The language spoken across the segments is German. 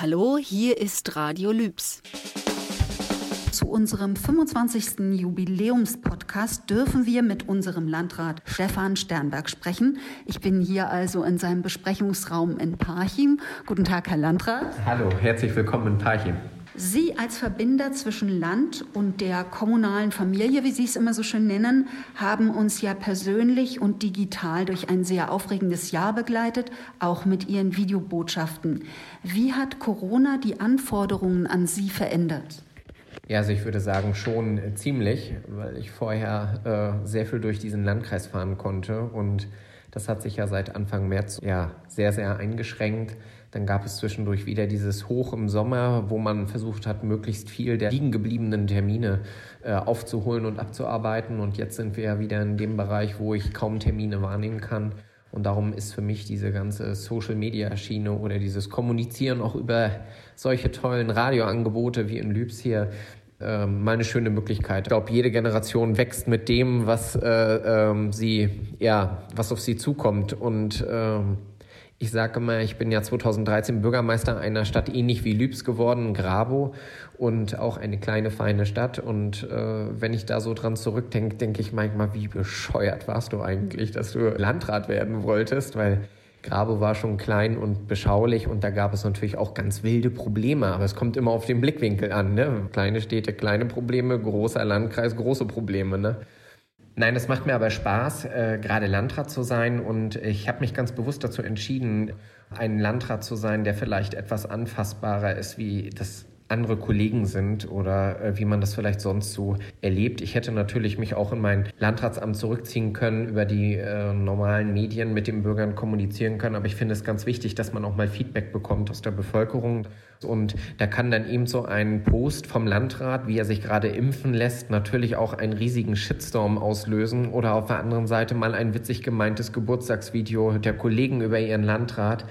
Hallo, hier ist Radio Lübs. Zu unserem 25. Jubiläumspodcast dürfen wir mit unserem Landrat Stefan Sternberg sprechen. Ich bin hier also in seinem Besprechungsraum in Parchim. Guten Tag, Herr Landrat. Hallo, herzlich willkommen in Parchim. Sie als Verbinder zwischen Land und der kommunalen Familie, wie Sie es immer so schön nennen, haben uns ja persönlich und digital durch ein sehr aufregendes Jahr begleitet, auch mit Ihren Videobotschaften. Wie hat Corona die Anforderungen an Sie verändert? Ja, also ich würde sagen schon ziemlich, weil ich vorher äh, sehr viel durch diesen Landkreis fahren konnte und das hat sich ja seit Anfang März ja sehr, sehr eingeschränkt. Dann gab es zwischendurch wieder dieses Hoch im Sommer, wo man versucht hat, möglichst viel der liegen gebliebenen Termine äh, aufzuholen und abzuarbeiten. Und jetzt sind wir ja wieder in dem Bereich, wo ich kaum Termine wahrnehmen kann. Und darum ist für mich diese ganze Social-Media-Schiene oder dieses Kommunizieren auch über solche tollen Radioangebote wie in Lübs hier ähm, mal eine schöne Möglichkeit. Ich glaube, jede Generation wächst mit dem, was äh, ähm, sie, ja, was auf sie zukommt. Und ähm, ich sage immer, ich bin ja 2013 Bürgermeister einer Stadt ähnlich wie Lübs geworden, Grabo und auch eine kleine feine Stadt. Und äh, wenn ich da so dran zurückdenke, denke ich manchmal, wie bescheuert warst du eigentlich, dass du Landrat werden wolltest, weil Grabo war schon klein und beschaulich und da gab es natürlich auch ganz wilde Probleme, aber es kommt immer auf den Blickwinkel an. Ne? Kleine Städte, kleine Probleme, großer Landkreis, große Probleme. Ne? Nein, es macht mir aber Spaß, äh, gerade Landrat zu sein und ich habe mich ganz bewusst dazu entschieden, ein Landrat zu sein, der vielleicht etwas anfassbarer ist, wie das andere Kollegen sind oder äh, wie man das vielleicht sonst so erlebt. Ich hätte natürlich mich auch in mein Landratsamt zurückziehen können, über die äh, normalen Medien mit den Bürgern kommunizieren können, aber ich finde es ganz wichtig, dass man auch mal Feedback bekommt aus der Bevölkerung. Und da kann dann eben so ein Post vom Landrat, wie er sich gerade impfen lässt, natürlich auch einen riesigen Shitstorm auslösen oder auf der anderen Seite mal ein witzig gemeintes Geburtstagsvideo der Kollegen über ihren Landrat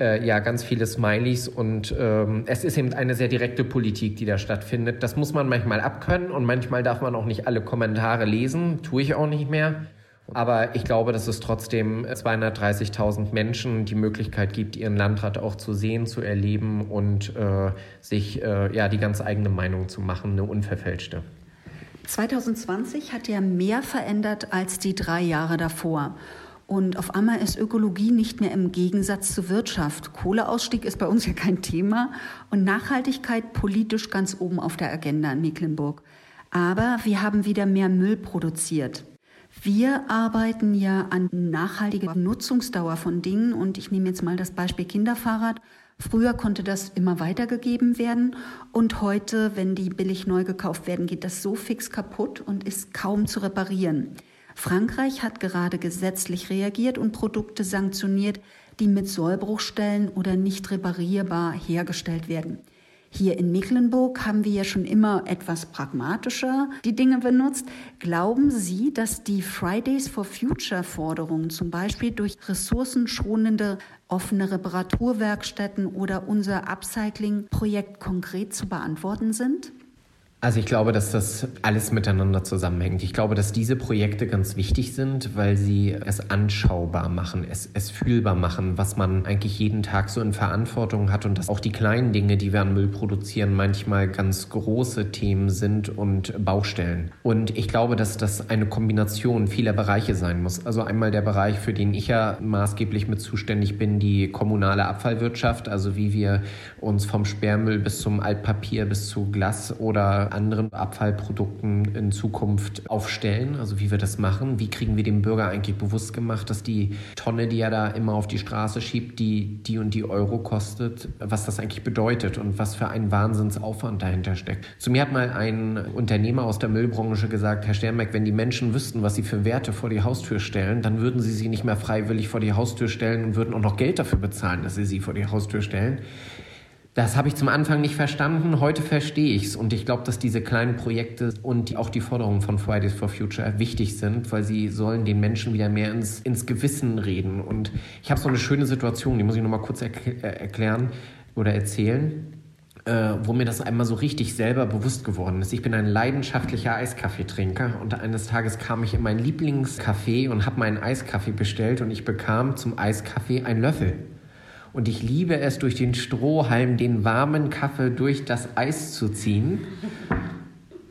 äh, ja ganz viele Smileys und ähm, es ist eben eine sehr direkte Politik, die da stattfindet. Das muss man manchmal abkönnen und manchmal darf man auch nicht alle Kommentare lesen, tue ich auch nicht mehr. Aber ich glaube, dass es trotzdem 230.000 Menschen die Möglichkeit gibt, ihren Landrat auch zu sehen, zu erleben und äh, sich äh, ja die ganz eigene Meinung zu machen, eine unverfälschte. 2020 hat ja mehr verändert als die drei Jahre davor. Und auf einmal ist Ökologie nicht mehr im Gegensatz zur Wirtschaft. Kohleausstieg ist bei uns ja kein Thema und Nachhaltigkeit politisch ganz oben auf der Agenda in Mecklenburg. Aber wir haben wieder mehr Müll produziert. Wir arbeiten ja an nachhaltiger Nutzungsdauer von Dingen und ich nehme jetzt mal das Beispiel Kinderfahrrad. Früher konnte das immer weitergegeben werden und heute, wenn die billig neu gekauft werden, geht das so fix kaputt und ist kaum zu reparieren. Frankreich hat gerade gesetzlich reagiert und Produkte sanktioniert, die mit Sollbruchstellen oder nicht reparierbar hergestellt werden. Hier in Mecklenburg haben wir ja schon immer etwas pragmatischer die Dinge benutzt. Glauben Sie, dass die Fridays for Future Forderungen zum Beispiel durch ressourcenschonende offene Reparaturwerkstätten oder unser Upcycling-Projekt konkret zu beantworten sind? Also ich glaube, dass das alles miteinander zusammenhängt. Ich glaube, dass diese Projekte ganz wichtig sind, weil sie es anschaubar machen, es, es fühlbar machen, was man eigentlich jeden Tag so in Verantwortung hat und dass auch die kleinen Dinge, die wir an Müll produzieren, manchmal ganz große Themen sind und Baustellen. Und ich glaube, dass das eine Kombination vieler Bereiche sein muss. Also einmal der Bereich, für den ich ja maßgeblich mit zuständig bin, die kommunale Abfallwirtschaft, also wie wir uns vom Sperrmüll bis zum Altpapier bis zu Glas oder anderen Abfallprodukten in Zukunft aufstellen, also wie wir das machen. Wie kriegen wir dem Bürger eigentlich bewusst gemacht, dass die Tonne, die er da immer auf die Straße schiebt, die die und die Euro kostet, was das eigentlich bedeutet und was für ein Wahnsinnsaufwand dahinter steckt. Zu mir hat mal ein Unternehmer aus der Müllbranche gesagt, Herr Sternberg, wenn die Menschen wüssten, was sie für Werte vor die Haustür stellen, dann würden sie sie nicht mehr freiwillig vor die Haustür stellen und würden auch noch Geld dafür bezahlen, dass sie sie vor die Haustür stellen. Das habe ich zum Anfang nicht verstanden. Heute verstehe ich es. Und ich glaube, dass diese kleinen Projekte und auch die Forderungen von Fridays for Future wichtig sind, weil sie sollen den Menschen wieder mehr ins, ins Gewissen reden. Und ich habe so eine schöne Situation, die muss ich noch mal kurz er äh, erklären oder erzählen. Äh, wo mir das einmal so richtig selber bewusst geworden ist. Ich bin ein leidenschaftlicher Eiskaffeetrinker und eines Tages kam ich in mein Lieblingscafé und habe meinen Eiskaffee bestellt und ich bekam zum Eiskaffee einen Löffel. Und ich liebe es, durch den Strohhalm den warmen Kaffee durch das Eis zu ziehen.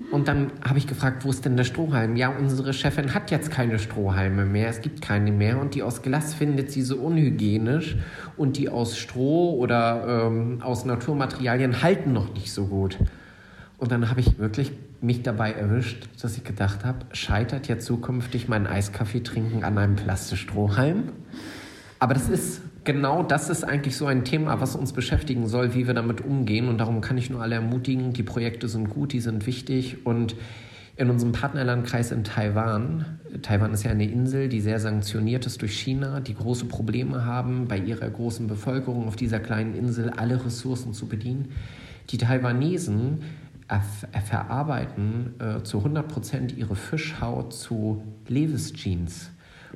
Und dann habe ich gefragt, wo ist denn der Strohhalm? Ja, unsere Chefin hat jetzt keine Strohhalme mehr. Es gibt keine mehr. Und die aus Glas findet sie so unhygienisch. Und die aus Stroh oder ähm, aus Naturmaterialien halten noch nicht so gut. Und dann habe ich wirklich mich dabei erwischt, dass ich gedacht habe, scheitert jetzt zukünftig mein Eiskaffee trinken an einem Plastikstrohhalm? Aber das ist genau das ist eigentlich so ein Thema, was uns beschäftigen soll, wie wir damit umgehen. Und darum kann ich nur alle ermutigen, die Projekte sind gut, die sind wichtig. Und in unserem Partnerlandkreis in Taiwan, Taiwan ist ja eine Insel, die sehr sanktioniert ist durch China, die große Probleme haben, bei ihrer großen Bevölkerung auf dieser kleinen Insel alle Ressourcen zu bedienen. Die Taiwanesen verarbeiten äh, zu 100 Prozent ihre Fischhaut zu Levis Jeans.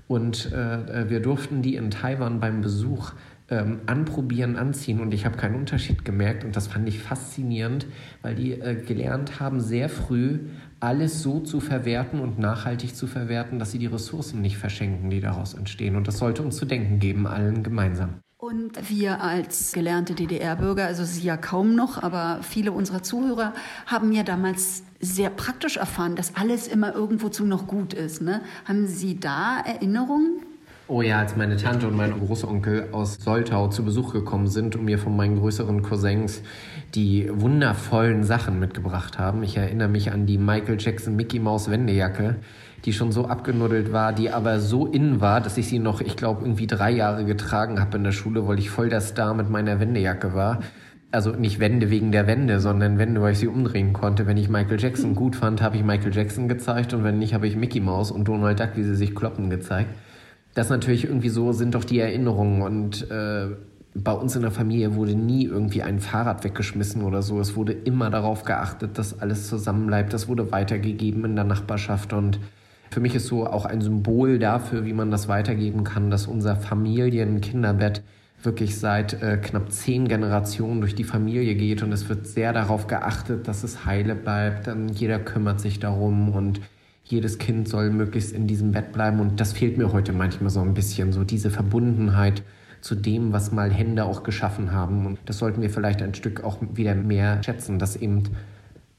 Und äh, wir durften die in Taiwan beim Besuch ähm, anprobieren, anziehen und ich habe keinen Unterschied gemerkt und das fand ich faszinierend, weil die äh, gelernt haben, sehr früh alles so zu verwerten und nachhaltig zu verwerten, dass sie die Ressourcen nicht verschenken, die daraus entstehen. Und das sollte uns zu denken geben, allen gemeinsam. Und wir als gelernte DDR-Bürger, also Sie ja kaum noch, aber viele unserer Zuhörer haben ja damals sehr praktisch erfahren, dass alles immer irgendwozu noch gut ist. Ne? Haben Sie da Erinnerungen? Oh ja, als meine Tante und mein Großonkel aus Soltau zu Besuch gekommen sind und mir von meinen größeren Cousins die wundervollen Sachen mitgebracht haben. Ich erinnere mich an die Michael Jackson Mickey Mouse Wendejacke, die schon so abgenuddelt war, die aber so innen war, dass ich sie noch, ich glaube, irgendwie drei Jahre getragen habe in der Schule, weil ich voll der Star mit meiner Wendejacke war. Also nicht Wände wegen der Wände, sondern Wände, weil ich sie umdrehen konnte. Wenn ich Michael Jackson gut fand, habe ich Michael Jackson gezeigt und wenn nicht, habe ich Mickey Mouse und Donald Duck, wie sie sich kloppen, gezeigt. Das natürlich irgendwie so sind doch die Erinnerungen und äh, bei uns in der Familie wurde nie irgendwie ein Fahrrad weggeschmissen oder so. Es wurde immer darauf geachtet, dass alles zusammenbleibt. Das wurde weitergegeben in der Nachbarschaft und für mich ist so auch ein Symbol dafür, wie man das weitergeben kann, dass unser Familien-Kinderbett wirklich seit äh, knapp zehn Generationen durch die Familie geht. Und es wird sehr darauf geachtet, dass es heile bleibt. Dann jeder kümmert sich darum und jedes Kind soll möglichst in diesem Bett bleiben. Und das fehlt mir heute manchmal so ein bisschen, so diese Verbundenheit zu dem, was mal Hände auch geschaffen haben. Und das sollten wir vielleicht ein Stück auch wieder mehr schätzen, dass eben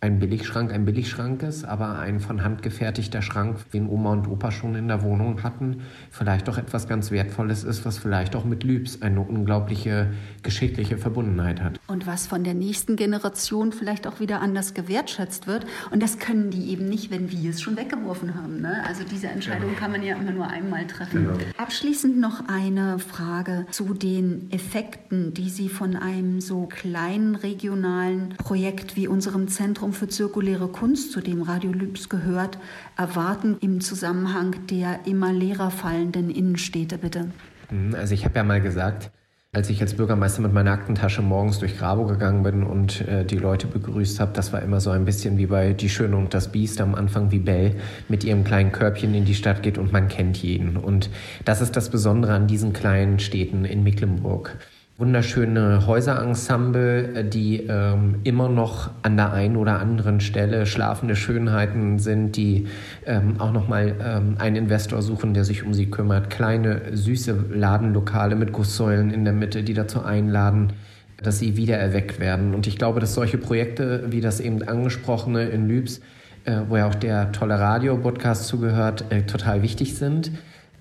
ein Billigschrank ein Billigschrank ist, aber ein von Hand gefertigter Schrank, den Oma und Opa schon in der Wohnung hatten, vielleicht auch etwas ganz Wertvolles ist, was vielleicht auch mit Lübs eine unglaubliche geschichtliche Verbundenheit hat. Und was von der nächsten Generation vielleicht auch wieder anders gewertschätzt wird. Und das können die eben nicht, wenn wir es schon weggeworfen haben. Ne? Also diese Entscheidung kann man ja immer nur einmal treffen. Genau. Abschließend noch eine Frage zu den Effekten, die Sie von einem so kleinen regionalen Projekt wie unserem Zentrum Zentrum für zirkuläre Kunst, zu dem Radio Lübs gehört, erwarten im Zusammenhang der immer leerer fallenden Innenstädte, bitte? Mhm, also ich habe ja mal gesagt, als ich als Bürgermeister mit meiner Aktentasche morgens durch Grabo gegangen bin und äh, die Leute begrüßt habe, das war immer so ein bisschen wie bei Die Schöne und das Biest am Anfang, wie Belle mit ihrem kleinen Körbchen in die Stadt geht und man kennt jeden. Und das ist das Besondere an diesen kleinen Städten in Mecklenburg wunderschöne Häuserensemble, äh, die ähm, immer noch an der einen oder anderen Stelle schlafende Schönheiten sind, die ähm, auch nochmal ähm, einen Investor suchen, der sich um sie kümmert. Kleine, süße Ladenlokale mit Gusssäulen in der Mitte, die dazu einladen, dass sie wieder erweckt werden. Und ich glaube, dass solche Projekte wie das eben angesprochene in Lübs, äh, wo ja auch der tolle Radio-Podcast zugehört, äh, total wichtig sind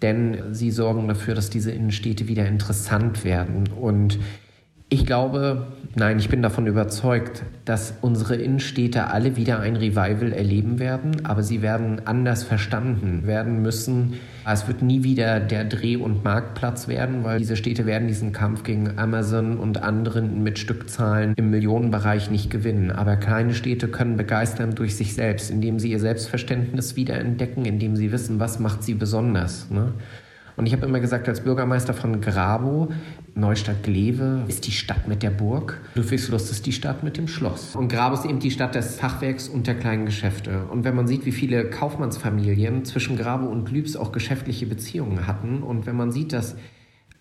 denn sie sorgen dafür, dass diese Innenstädte wieder interessant werden. Und ich glaube, nein, ich bin davon überzeugt, dass unsere Innenstädte alle wieder ein Revival erleben werden, aber sie werden anders verstanden werden müssen. Es wird nie wieder der Dreh- und Marktplatz werden, weil diese Städte werden diesen Kampf gegen Amazon und anderen mit Stückzahlen im Millionenbereich nicht gewinnen. Aber kleine Städte können begeistern durch sich selbst, indem sie ihr Selbstverständnis wiederentdecken, indem sie wissen, was macht sie besonders. Ne? Und ich habe immer gesagt, als Bürgermeister von Grabo, Neustadt-Glewe ist die Stadt mit der Burg, Ludwigslust ist die Stadt mit dem Schloss. Und Grabo ist eben die Stadt des Fachwerks und der kleinen Geschäfte. Und wenn man sieht, wie viele Kaufmannsfamilien zwischen Grabo und Lübs auch geschäftliche Beziehungen hatten und wenn man sieht, dass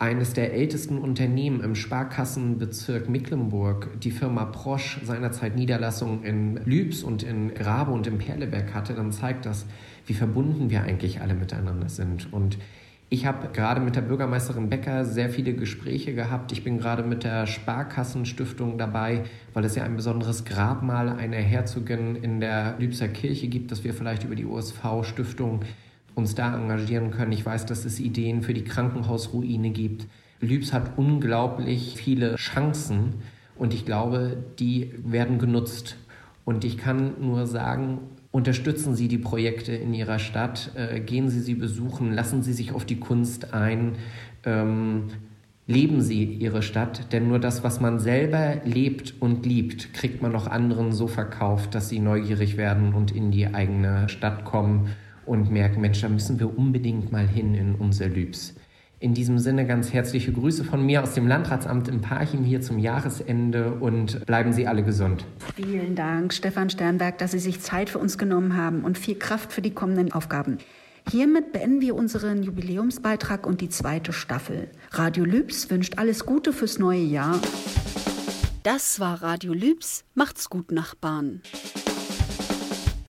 eines der ältesten Unternehmen im Sparkassenbezirk Mecklenburg, die Firma Prosch, seinerzeit Niederlassungen in Lübs und in Grabe und in Perleberg hatte, dann zeigt das, wie verbunden wir eigentlich alle miteinander sind. Und Ich habe gerade mit der Bürgermeisterin Becker sehr viele Gespräche gehabt. Ich bin gerade mit der Sparkassenstiftung dabei, weil es ja ein besonderes Grabmal einer Herzogin in der Lübser Kirche gibt, dass wir vielleicht über die USV-Stiftung uns da engagieren können. Ich weiß, dass es Ideen für die Krankenhausruine gibt. Lübs hat unglaublich viele Chancen und ich glaube, die werden genutzt. Und ich kann nur sagen, Unterstützen Sie die Projekte in Ihrer Stadt, äh, gehen Sie sie besuchen, lassen Sie sich auf die Kunst ein, ähm, leben Sie Ihre Stadt, denn nur das, was man selber lebt und liebt, kriegt man auch anderen so verkauft, dass sie neugierig werden und in die eigene Stadt kommen und merken, Mensch, da müssen wir unbedingt mal hin in unser Lübs. In diesem Sinne ganz herzliche Grüße von mir aus dem Landratsamt in Parchim hier zum Jahresende und bleiben Sie alle gesund. Vielen Dank, Stefan Sternberg, dass Sie sich Zeit für uns genommen haben und viel Kraft für die kommenden Aufgaben. Hiermit beenden wir unseren Jubiläumsbeitrag und die zweite Staffel. Radio Lübs wünscht alles Gute fürs neue Jahr. Das war Radio Lübs. Macht's gut, Nachbarn.